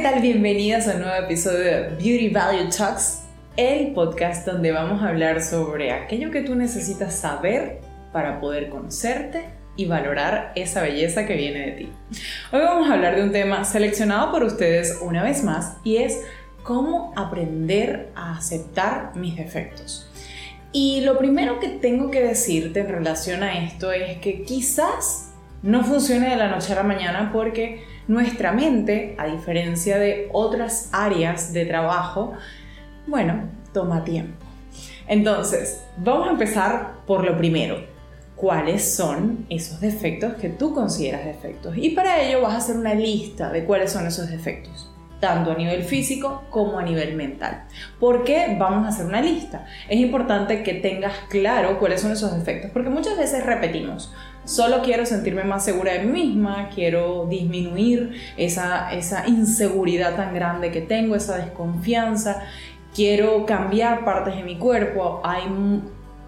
¿qué tal? Bienvenidas a un nuevo episodio de Beauty Value Talks, el podcast donde vamos a hablar sobre aquello que tú necesitas saber para poder conocerte y valorar esa belleza que viene de ti. Hoy vamos a hablar de un tema seleccionado por ustedes una vez más y es cómo aprender a aceptar mis defectos. Y lo primero que tengo que decirte en relación a esto es que quizás no funcione de la noche a la mañana porque nuestra mente, a diferencia de otras áreas de trabajo, bueno, toma tiempo. Entonces, vamos a empezar por lo primero. ¿Cuáles son esos defectos que tú consideras defectos? Y para ello vas a hacer una lista de cuáles son esos defectos tanto a nivel físico como a nivel mental. ¿Por qué vamos a hacer una lista? Es importante que tengas claro cuáles son esos defectos, porque muchas veces repetimos, solo quiero sentirme más segura de mí misma, quiero disminuir esa, esa inseguridad tan grande que tengo, esa desconfianza, quiero cambiar partes de mi cuerpo, hay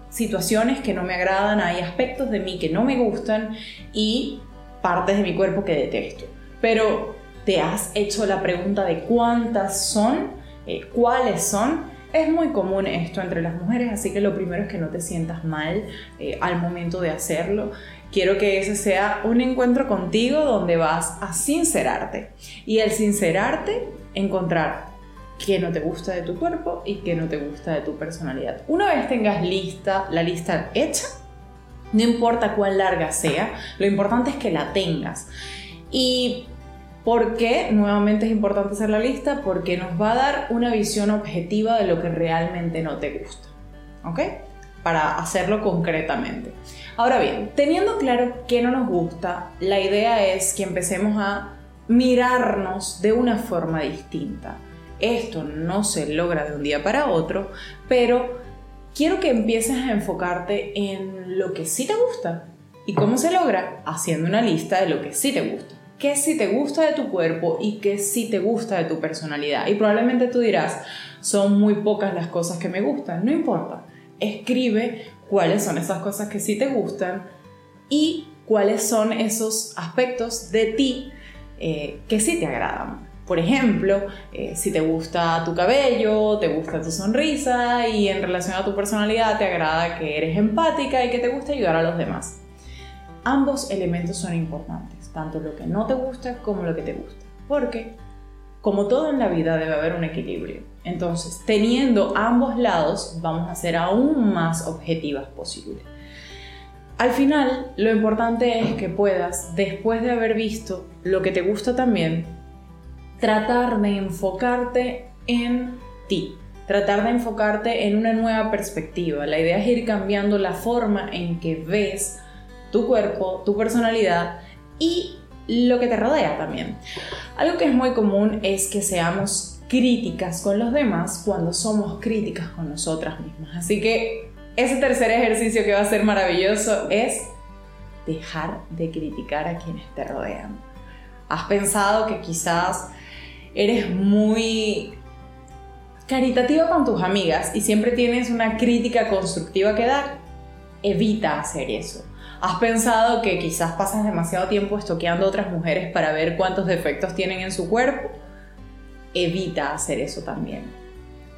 situaciones que no me agradan, hay aspectos de mí que no me gustan y partes de mi cuerpo que detesto. Pero ¿Te has hecho la pregunta de cuántas son? Eh, ¿Cuáles son? Es muy común esto entre las mujeres, así que lo primero es que no te sientas mal eh, al momento de hacerlo. Quiero que ese sea un encuentro contigo donde vas a sincerarte. Y al sincerarte, encontrar qué no te gusta de tu cuerpo y qué no te gusta de tu personalidad. Una vez tengas lista, la lista hecha, no importa cuán larga sea, lo importante es que la tengas. Y ¿Por qué? Nuevamente es importante hacer la lista porque nos va a dar una visión objetiva de lo que realmente no te gusta. ¿Ok? Para hacerlo concretamente. Ahora bien, teniendo claro qué no nos gusta, la idea es que empecemos a mirarnos de una forma distinta. Esto no se logra de un día para otro, pero quiero que empieces a enfocarte en lo que sí te gusta. ¿Y cómo se logra? Haciendo una lista de lo que sí te gusta qué sí te gusta de tu cuerpo y qué sí te gusta de tu personalidad. Y probablemente tú dirás, son muy pocas las cosas que me gustan. No importa. Escribe cuáles son esas cosas que sí te gustan y cuáles son esos aspectos de ti eh, que sí te agradan. Por ejemplo, eh, si te gusta tu cabello, te gusta tu sonrisa y en relación a tu personalidad te agrada que eres empática y que te gusta ayudar a los demás. Ambos elementos son importantes tanto lo que no te gusta como lo que te gusta. Porque, como todo en la vida, debe haber un equilibrio. Entonces, teniendo ambos lados, vamos a ser aún más objetivas posible. Al final, lo importante es que puedas, después de haber visto lo que te gusta también, tratar de enfocarte en ti, tratar de enfocarte en una nueva perspectiva. La idea es ir cambiando la forma en que ves tu cuerpo, tu personalidad y lo que te rodea también. Algo que es muy común es que seamos críticas con los demás cuando somos críticas con nosotras mismas. Así que ese tercer ejercicio que va a ser maravilloso es dejar de criticar a quienes te rodean. ¿Has pensado que quizás eres muy caritativa con tus amigas y siempre tienes una crítica constructiva que dar? Evita hacer eso. ¿Has pensado que quizás pasas demasiado tiempo estoqueando a otras mujeres para ver cuántos defectos tienen en su cuerpo? Evita hacer eso también.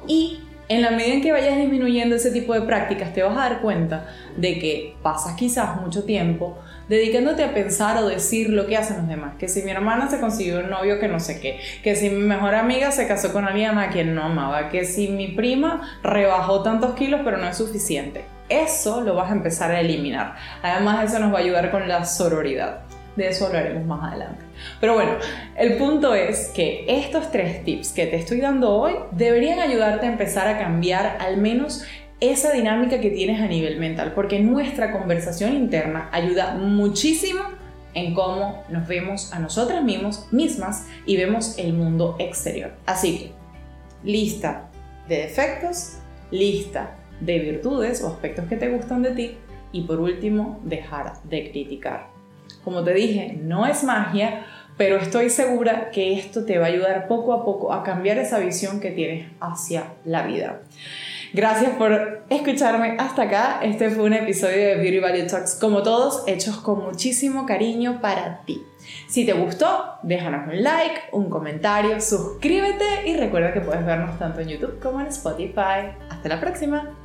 Y en la medida en que vayas disminuyendo ese tipo de prácticas, te vas a dar cuenta de que pasas quizás mucho tiempo dedicándote a pensar o decir lo que hacen los demás. Que si mi hermana se consiguió un novio que no sé qué, que si mi mejor amiga se casó con alguien a quien no amaba, que si mi prima rebajó tantos kilos pero no es suficiente eso lo vas a empezar a eliminar. Además, eso nos va a ayudar con la sororidad. De eso hablaremos más adelante. Pero bueno, el punto es que estos tres tips que te estoy dando hoy deberían ayudarte a empezar a cambiar al menos esa dinámica que tienes a nivel mental, porque nuestra conversación interna ayuda muchísimo en cómo nos vemos a nosotras mismos, mismas y vemos el mundo exterior. Así que, lista de defectos, lista de virtudes o aspectos que te gustan de ti y por último, dejar de criticar. Como te dije, no es magia, pero estoy segura que esto te va a ayudar poco a poco a cambiar esa visión que tienes hacia la vida. Gracias por escucharme hasta acá. Este fue un episodio de Beauty Value Talks, como todos, hechos con muchísimo cariño para ti. Si te gustó, déjanos un like, un comentario, suscríbete y recuerda que puedes vernos tanto en YouTube como en Spotify. Hasta la próxima.